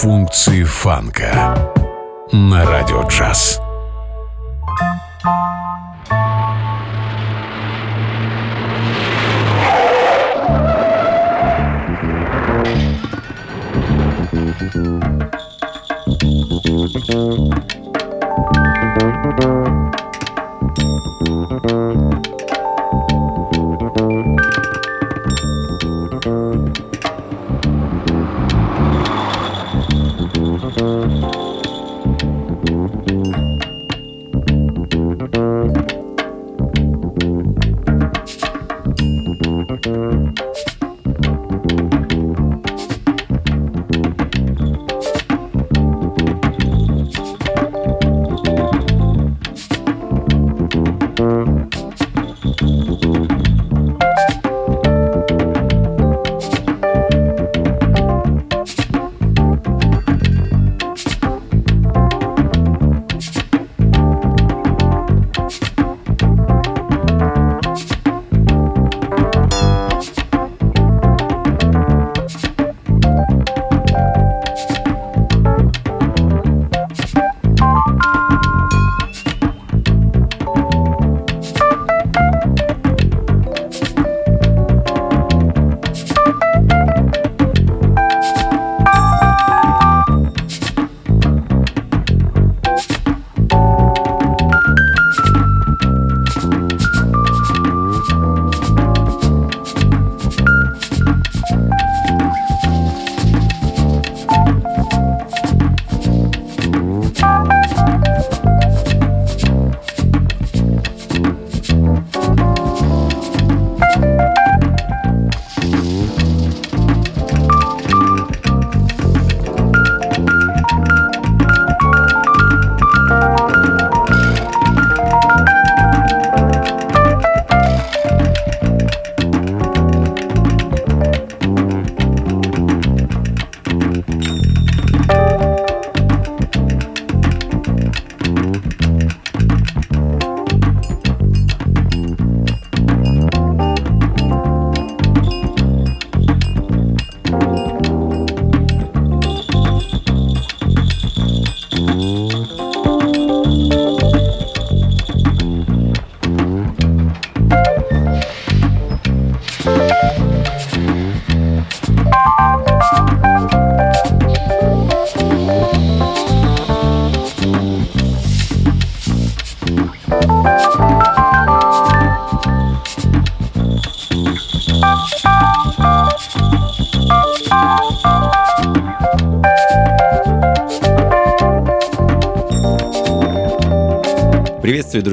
Функции фанка на радио джаз. Música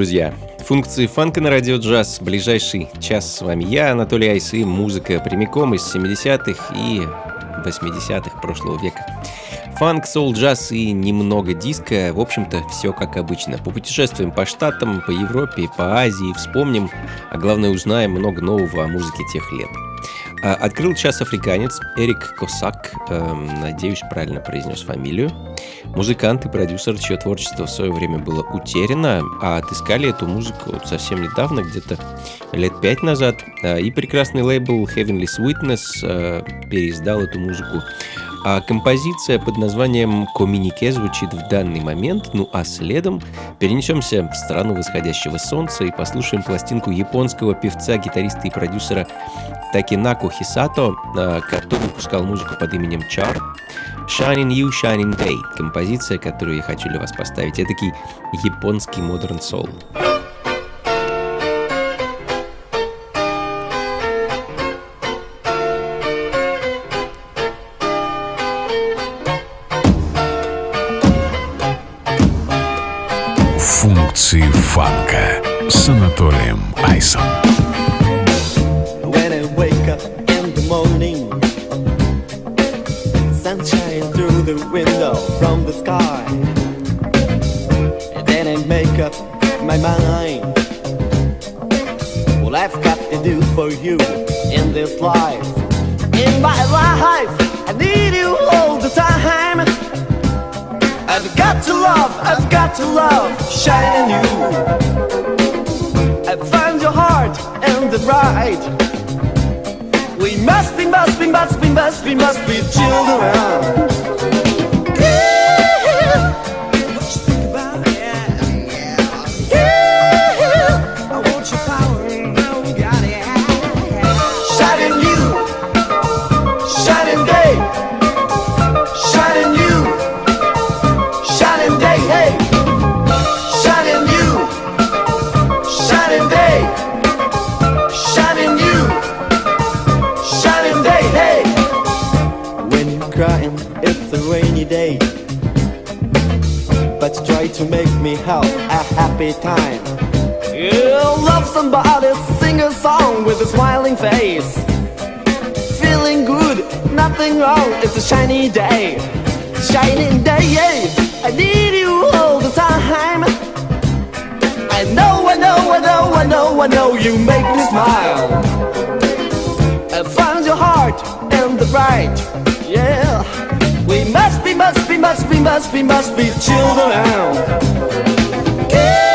друзья! Функции фанка на радио джаз. Ближайший час с вами я, Анатолий Айсы. Музыка прямиком из 70-х и 80-х прошлого века. Фанк, соул, джаз и немного диска. В общем-то, все как обычно. Попутешествуем по Штатам, по Европе, по Азии, вспомним, а главное узнаем много нового о музыке тех лет. А, открыл час африканец Эрик Косак, эм, надеюсь, правильно произнес фамилию. Музыкант и продюсер, чье творчество в свое время было утеряно, а отыскали эту музыку совсем недавно, где-то лет пять назад. А, и прекрасный лейбл Heavenly Sweetness э, переиздал эту музыку а композиция под названием «Коммунике» звучит в данный момент, ну а следом перенесемся в страну восходящего солнца и послушаем пластинку японского певца, гитариста и продюсера Такинаку Хисато, а, который выпускал музыку под именем Чар. Shining You, Shining Day. Композиция, которую я хочу для вас поставить. Это такой японский модерн soul. Функции фанка с Анатолием Айсом. When I wake up window from the sky. And then I make up my mind. What I've got to do for you in this life. In my life, I need you all the time. I've got to love, I've got to love, shining you. I find your heart and the right. We must be, must be, must be, must be, must be children. Crying, it's a rainy day. But try to make me have a happy time. You love somebody, sing a song with a smiling face. Feeling good, nothing wrong, it's a shiny day. Shining day, yeah. I need you all the time. I know, I know, I know, I know, I know you make me smile. I found your heart and the bright, yeah. We must be, must be, must be, must be, must be children. Yeah.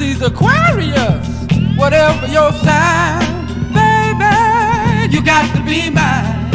Pisces, Aquarius, whatever your sign, baby, you got to be mine.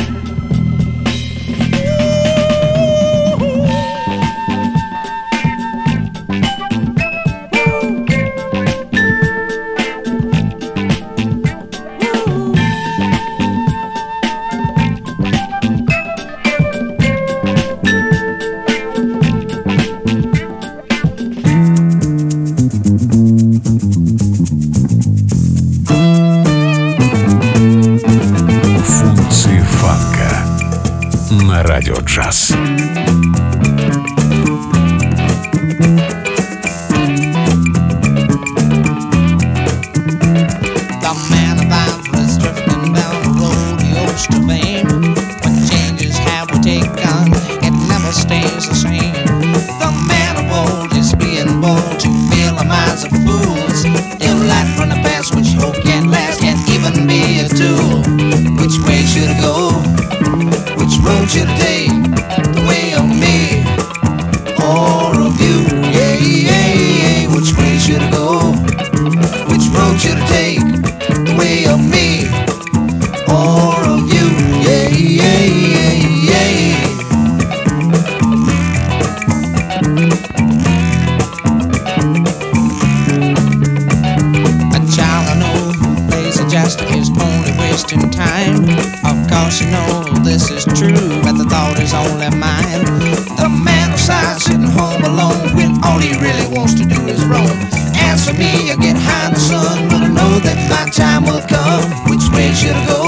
way should I go?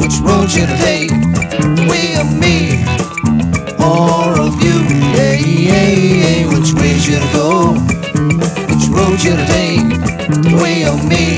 Which road should I take? We or me or of you? Yeah, yeah, yeah. Which way should I go? Which road should I take? We or me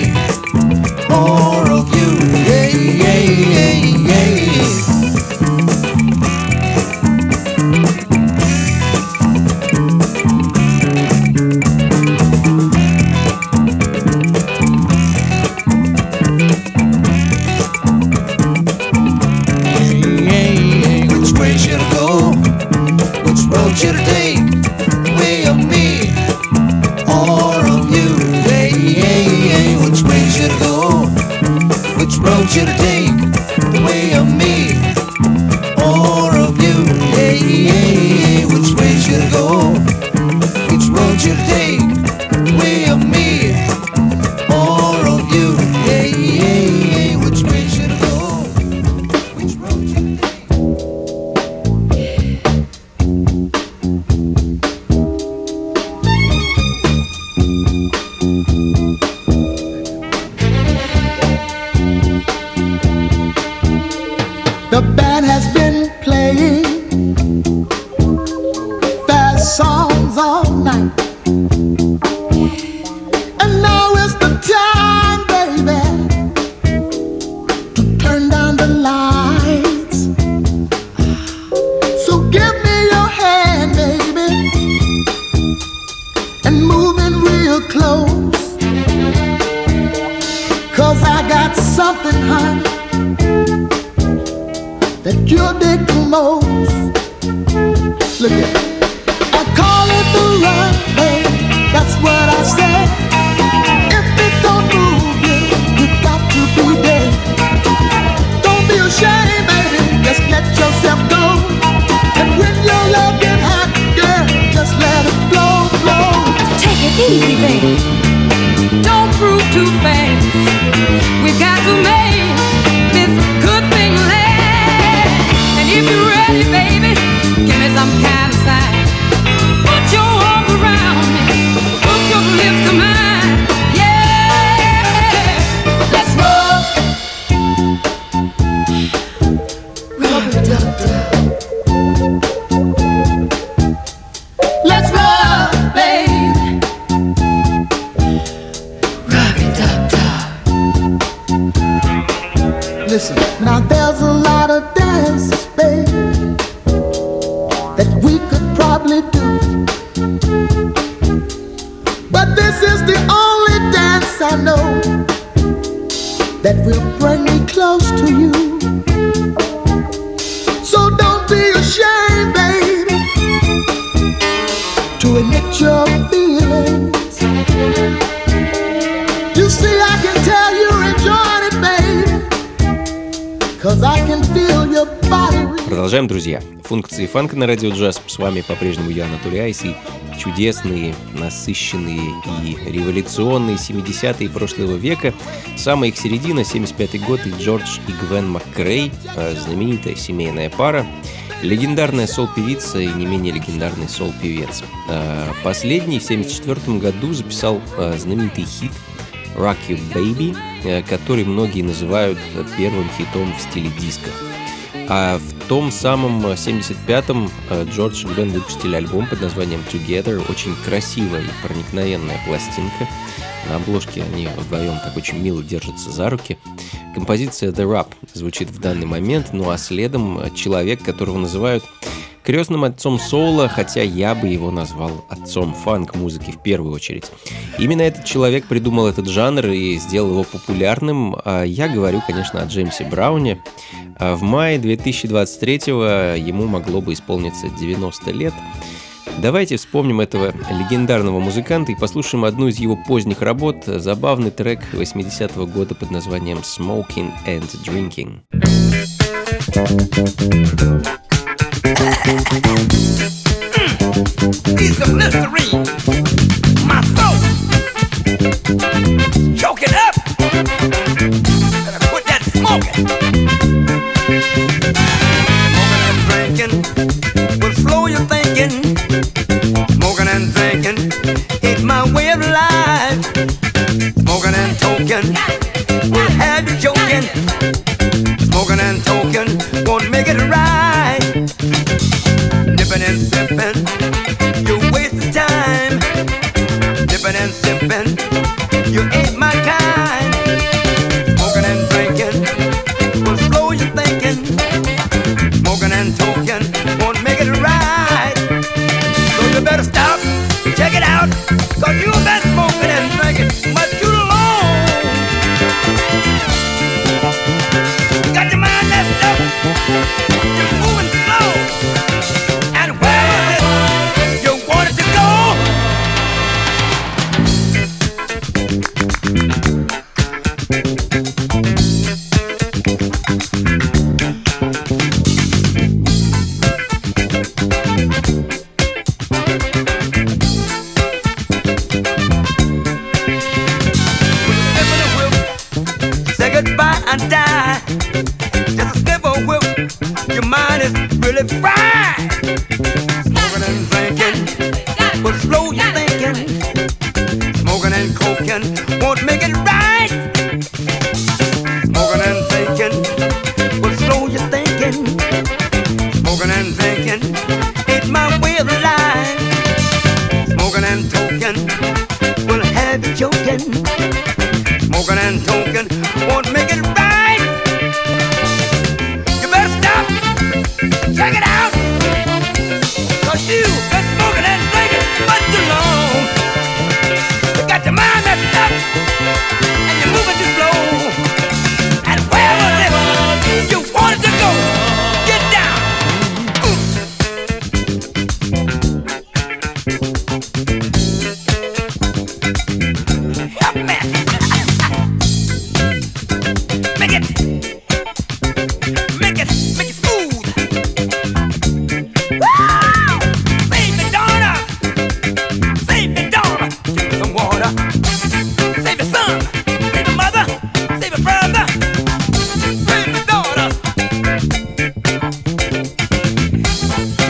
Look. I call it the runway. That's what I said. If it don't move you, you got to be dead. Don't be ashamed, baby. Just let yourself go. And when your love get hot, girl, just let it flow, flow. Take it easy, baby. Don't prove too fast. Функции фанка на радио джаз. С вами по-прежнему я, Анатолий Айс, и чудесные, насыщенные и революционные 70-е прошлого века. Самая их середина, 75-й год, и Джордж и Гвен МакКрей, э, знаменитая семейная пара. Легендарная сол-певица и не менее легендарный сол-певец. Э, последний в 1974 году записал э, знаменитый хит «Rock You Baby», который многие называют первым хитом в стиле диско. А в том самом 75-м Джордж и Гвен выпустили альбом под названием Together. Очень красивая и проникновенная пластинка. На обложке они вдвоем так очень мило держатся за руки. Композиция The Rap звучит в данный момент, ну а следом человек, которого называют крестным отцом соула, хотя я бы его назвал отцом фанк-музыки в первую очередь. Именно этот человек придумал этот жанр и сделал его популярным. А я говорю, конечно, о Джеймсе Брауне. А в мае 2023 ему могло бы исполниться 90 лет. Давайте вспомним этого легендарного музыканта и послушаем одну из его поздних работ, забавный трек 80-го года под названием «Smoking and Drinking». Choke it up, better quit that. Smoking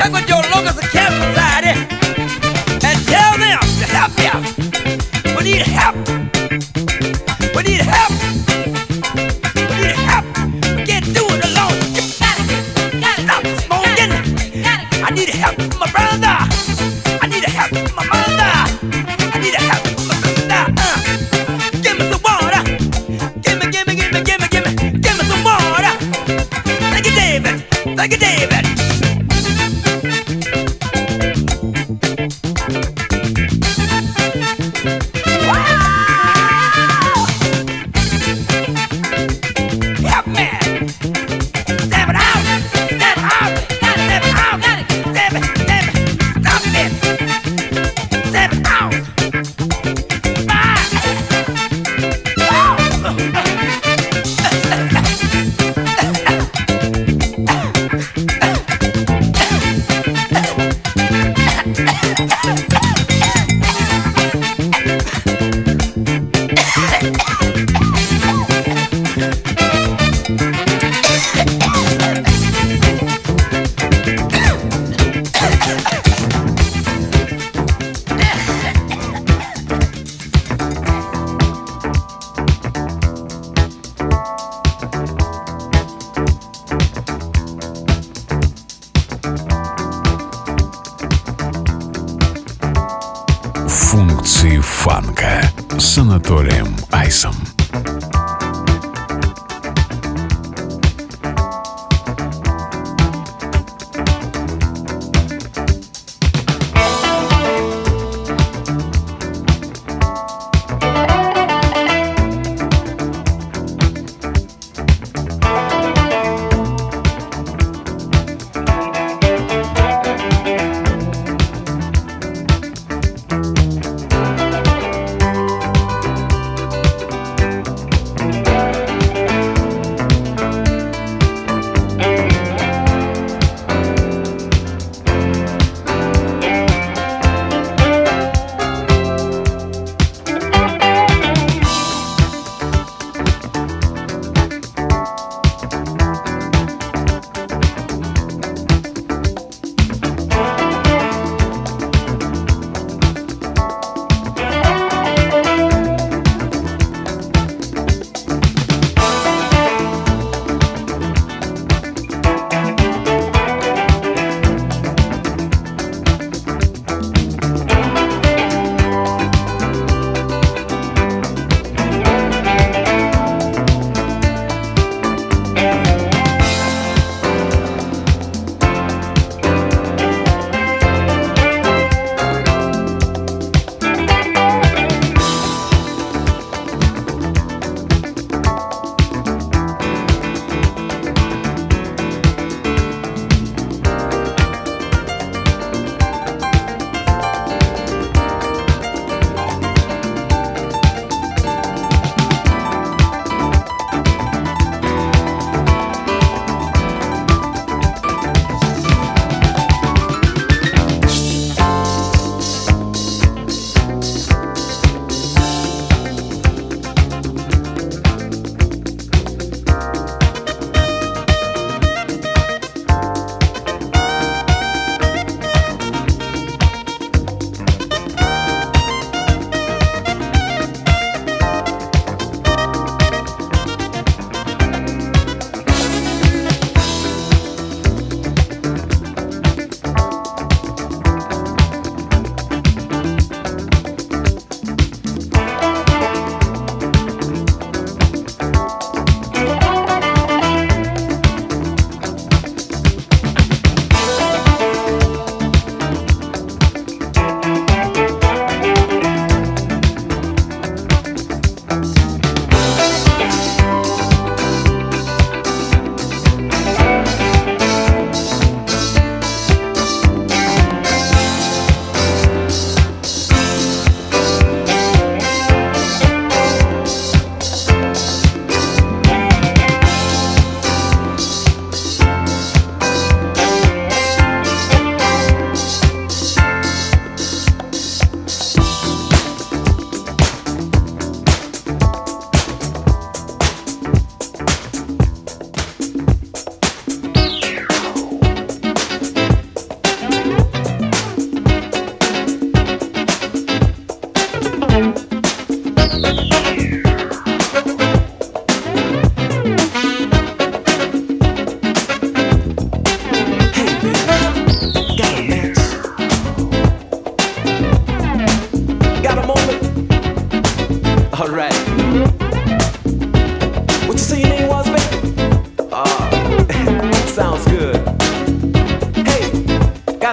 Llegó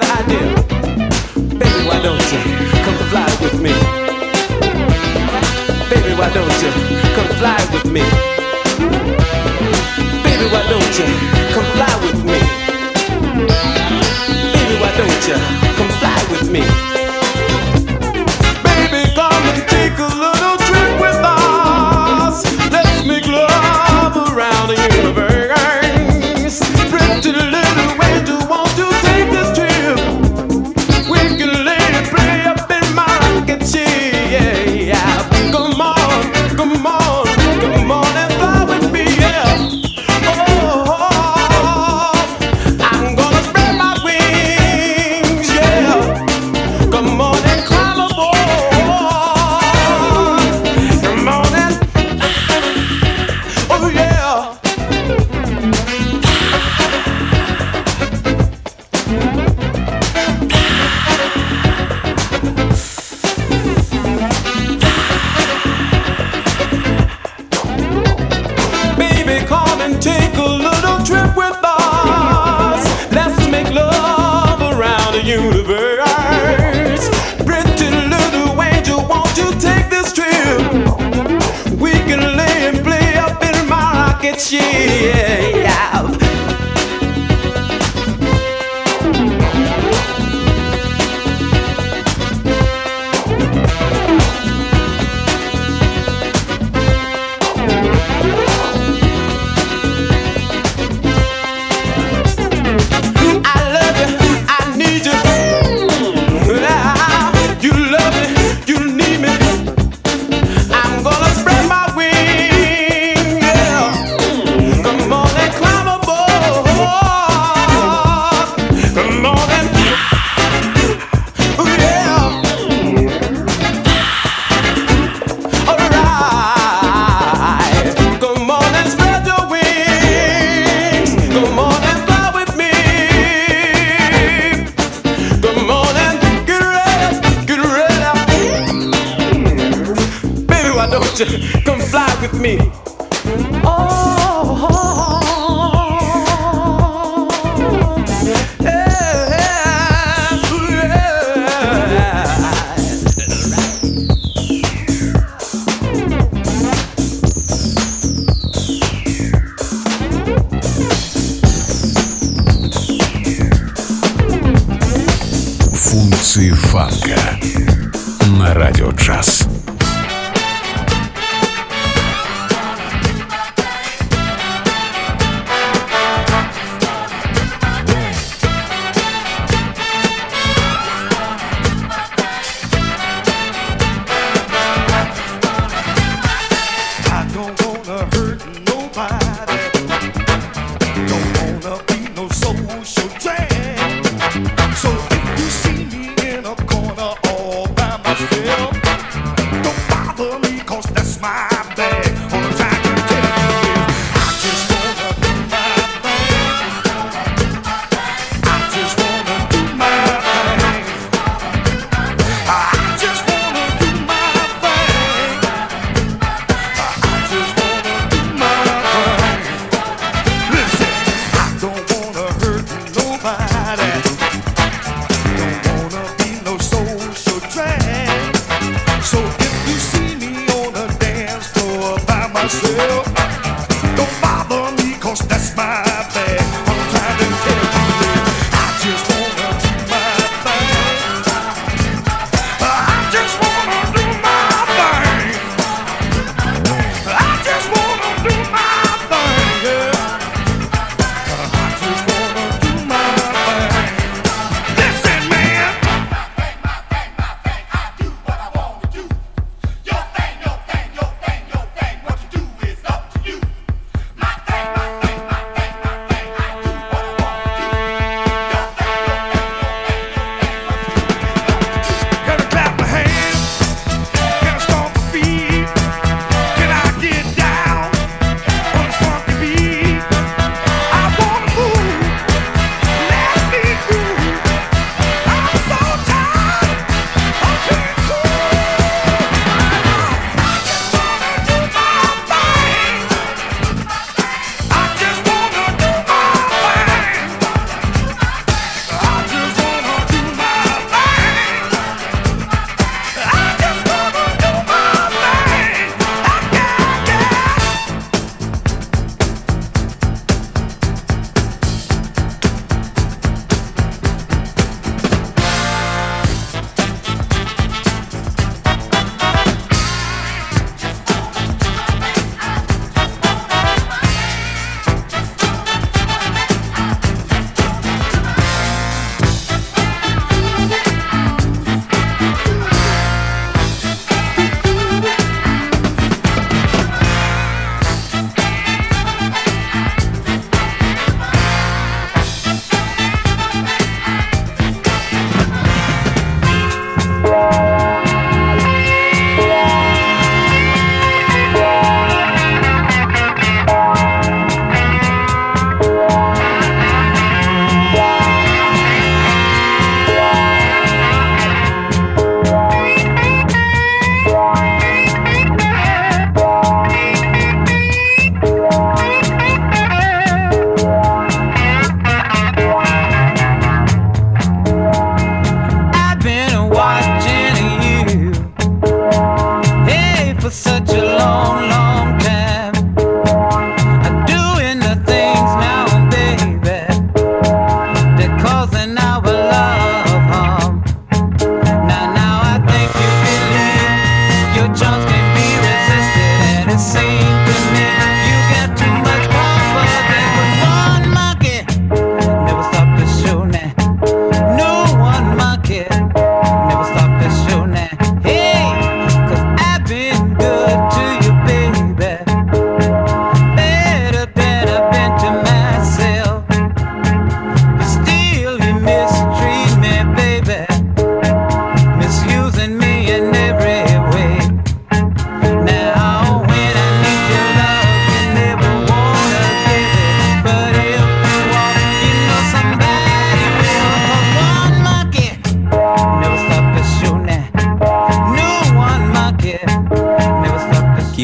got an idea. Baby, why don't you come fly with me? Baby, why don't you come fly with me? Baby, why don't you come fly with me? Baby, why don't you come fly with me?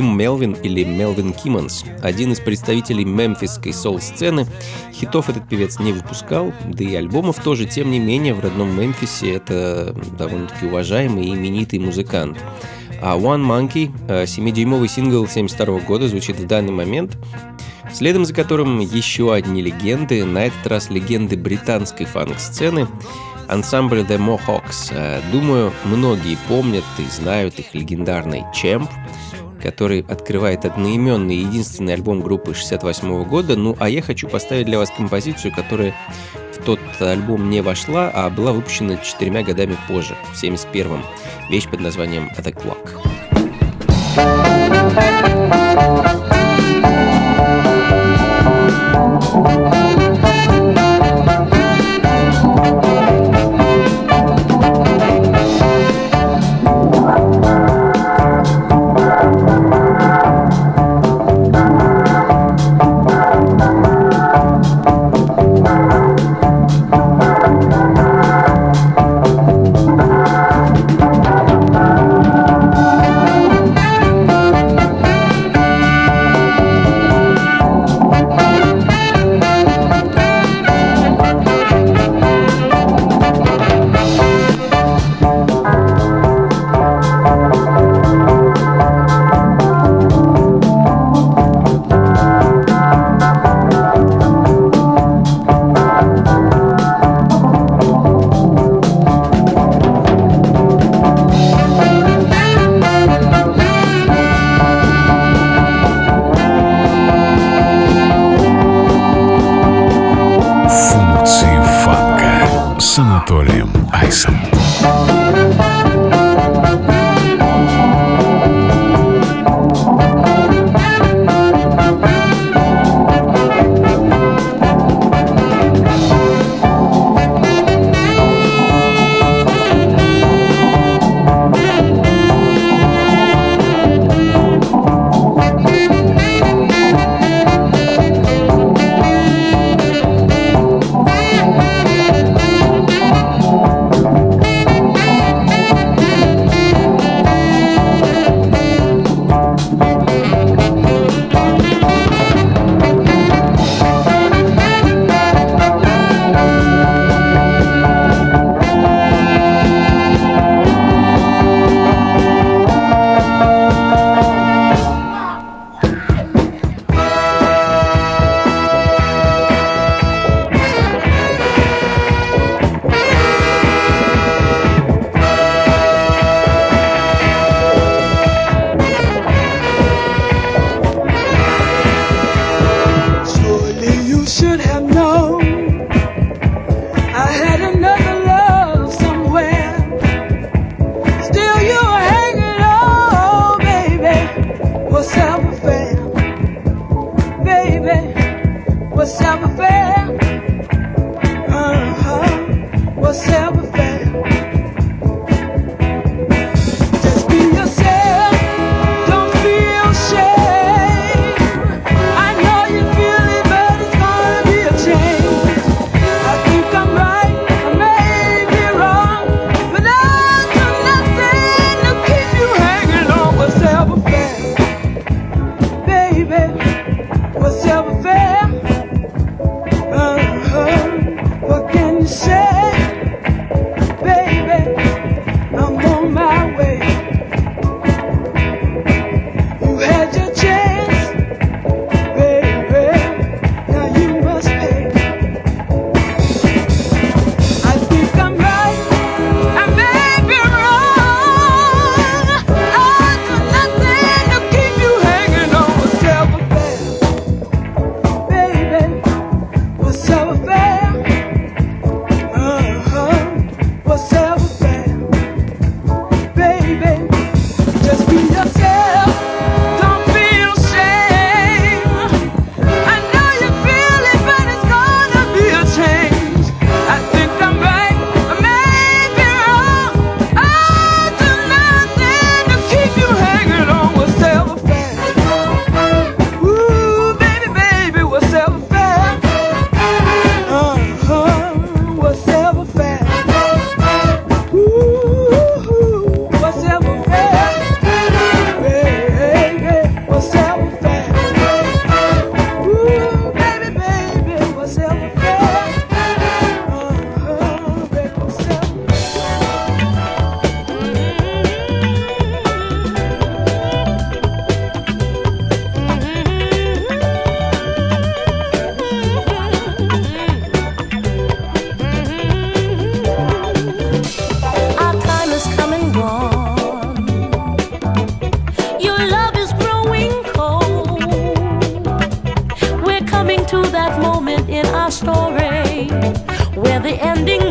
Мелвин или Мелвин Киммонс, один из представителей мемфисской соул-сцены. Хитов этот певец не выпускал, да и альбомов тоже, тем не менее, в родном Мемфисе это довольно-таки уважаемый и именитый музыкант. А One Monkey, 7-дюймовый сингл 72 года, звучит в данный момент следом за которым еще одни легенды, на этот раз легенды британской фанк-сцены, ансамбль The Mohawks. Э, думаю, многие помнят и знают их легендарный «Чемп», который открывает одноименный единственный альбом группы 68 года. Ну, а я хочу поставить для вас композицию, которая в тот альбом не вошла, а была выпущена четырьмя годами позже, в 71-м. Вещь под названием «The Clock». Анатолием Айсом. story, where the ending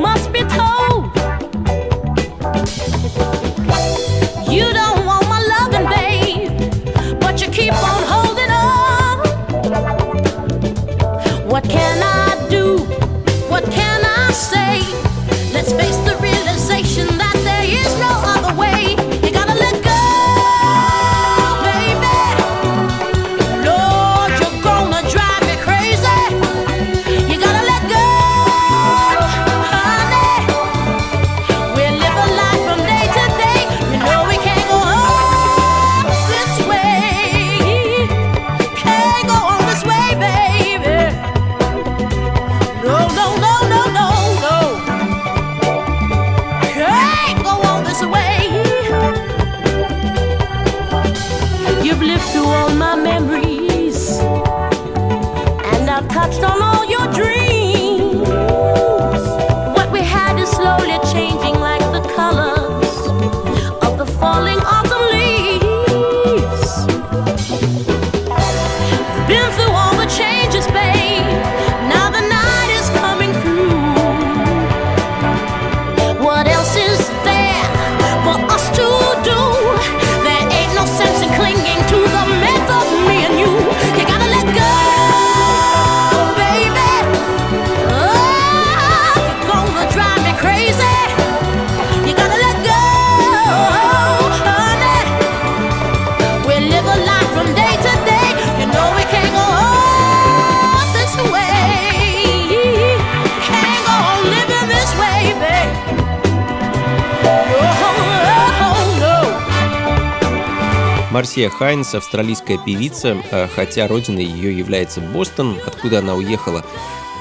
Марсия Хайнс, австралийская певица, э, хотя родиной ее является Бостон, откуда она уехала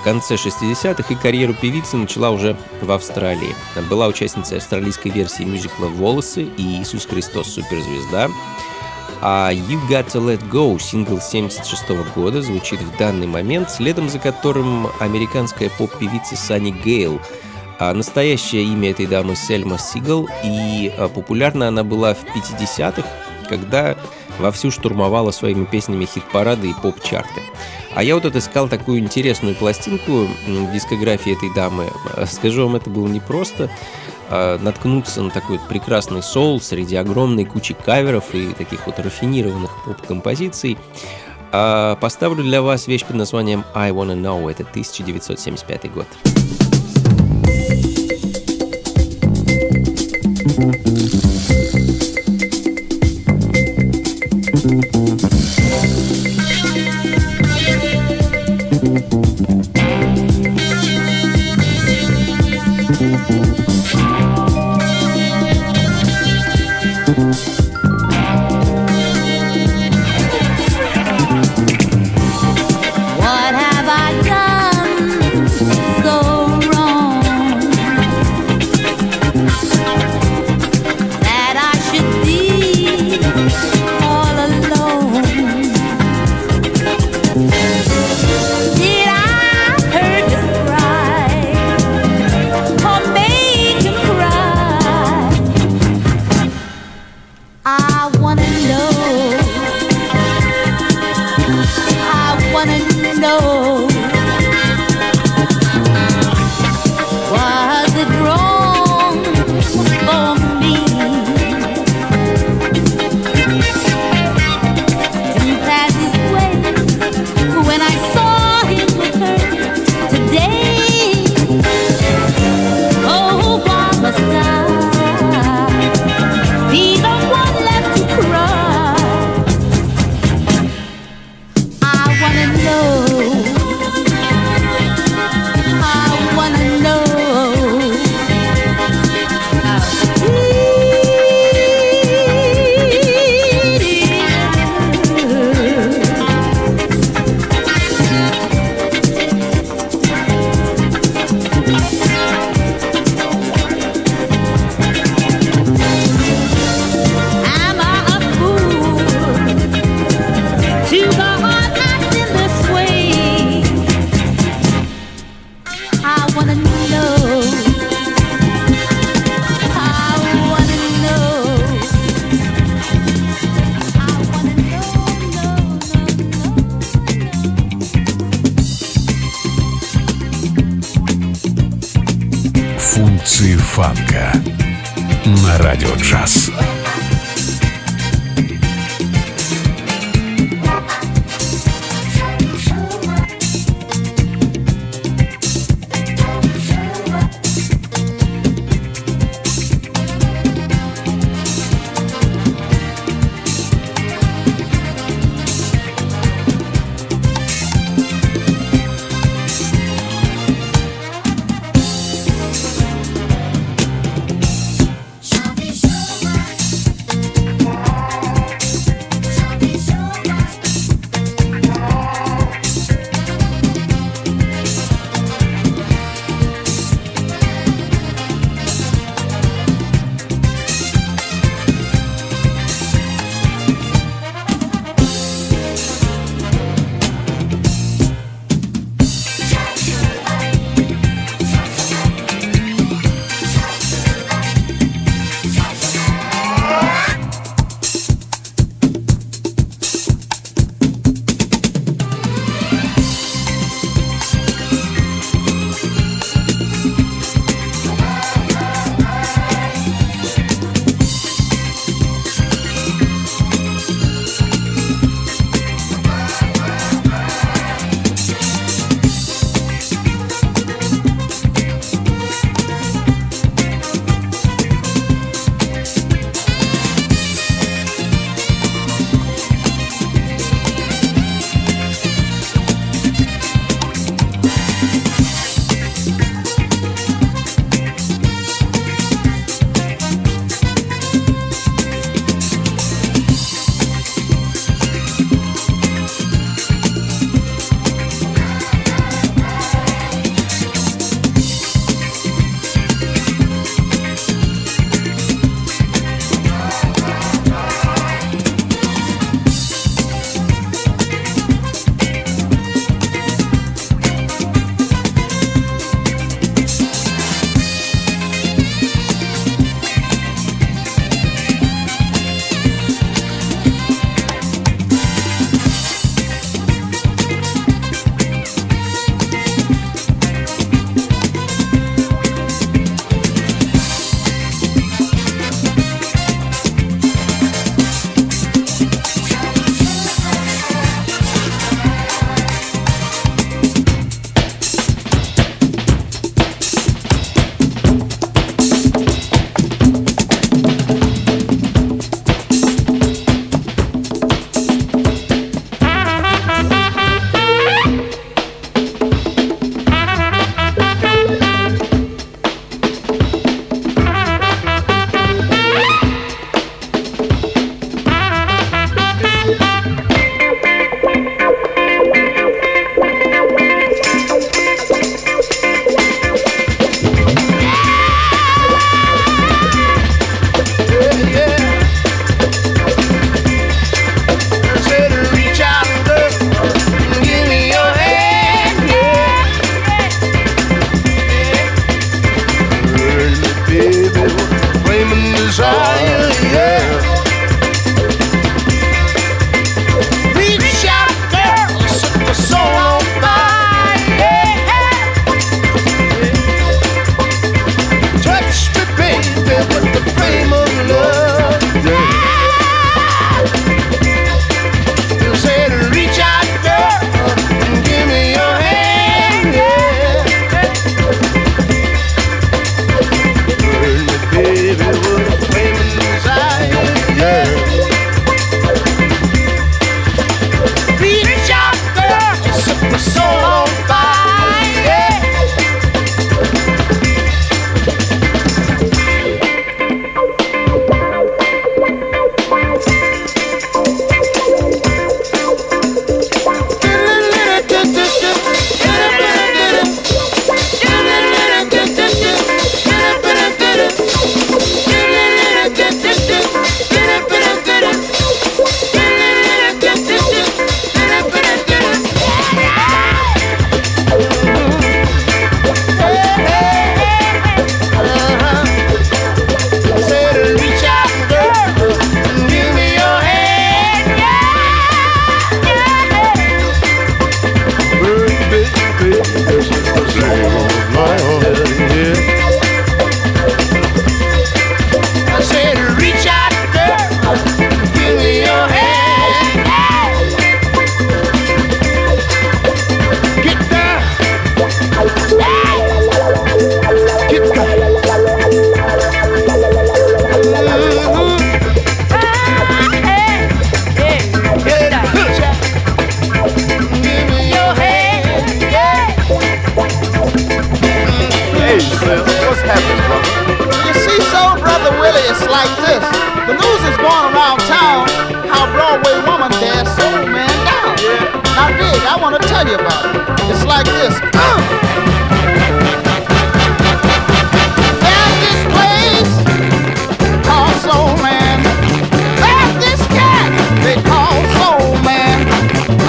в конце 60-х и карьеру певицы начала уже в Австралии. Была участницей австралийской версии мюзикла «Волосы» и «Иисус Христос. Суперзвезда». А «You Got To Let Go» сингл 76 года звучит в данный момент, следом за которым американская поп-певица Санни Гейл а настоящее имя этой дамы Сельма Сигал, и а, популярна она была в 50-х, когда вовсю штурмовала своими песнями хит-парады и поп-чарты. А я вот отыскал такую интересную пластинку в дискографии этой дамы. Скажу вам, это было непросто а, наткнуться на такой вот прекрасный соул среди огромной кучи каверов и таких вот рафинированных поп-композиций. А поставлю для вас вещь под названием I Wanna Know, это 1975 год.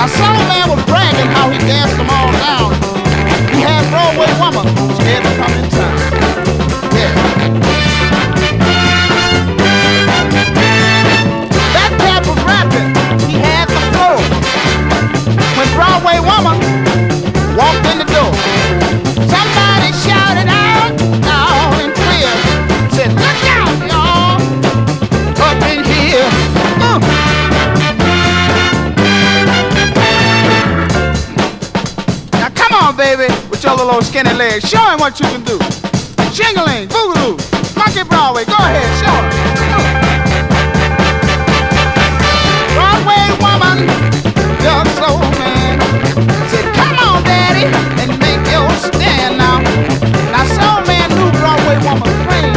Soul skinny legs. Show him what you can do. Jingling, boogaloo, monkey Broadway. Go ahead, show him. Broadway woman, young soul man. Said, come on, daddy, and make your stand now. Now, soul man knew Broadway woman clean.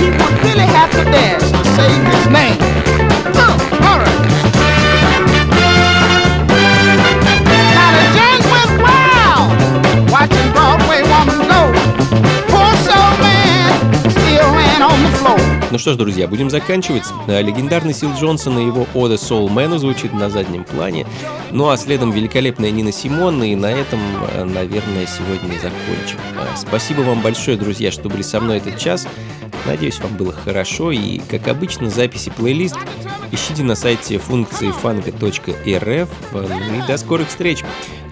He would really have to dance Ну что ж, друзья, будем заканчивать. Э, Легендарный Сил Джонсон и его ода Soul Man звучит на заднем плане. Ну а следом великолепная Нина Симон. И на этом, э, наверное, сегодня и закончим. Э, Спасибо вам большое, друзья, что были со мной этот час. Надеюсь, вам было хорошо. И, как обычно, записи плейлист ищите на сайте функции фанка.рф. Ну и до скорых встреч.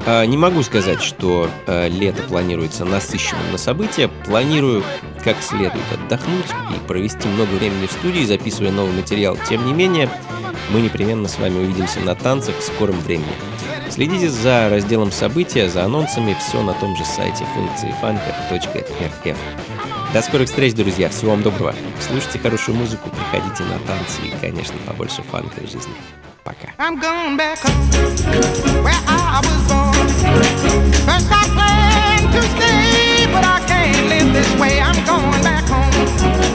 А, Не могу сказать, что э, лето планируется насыщенным на события. Планирую как следует отдохнуть и провести много времени в студии, записывая новый материал. Тем не менее, мы непременно с вами увидимся на танцах в скором времени. Следите за разделом события, за анонсами, все на том же сайте функции фанка.рф. До скорых встреч, друзья. Всего вам доброго. Слушайте хорошую музыку, приходите на танцы и, конечно, побольше фанка в жизни. I'm going back home, where I was born. First I planned to stay, but I can't live this way. I'm going back home.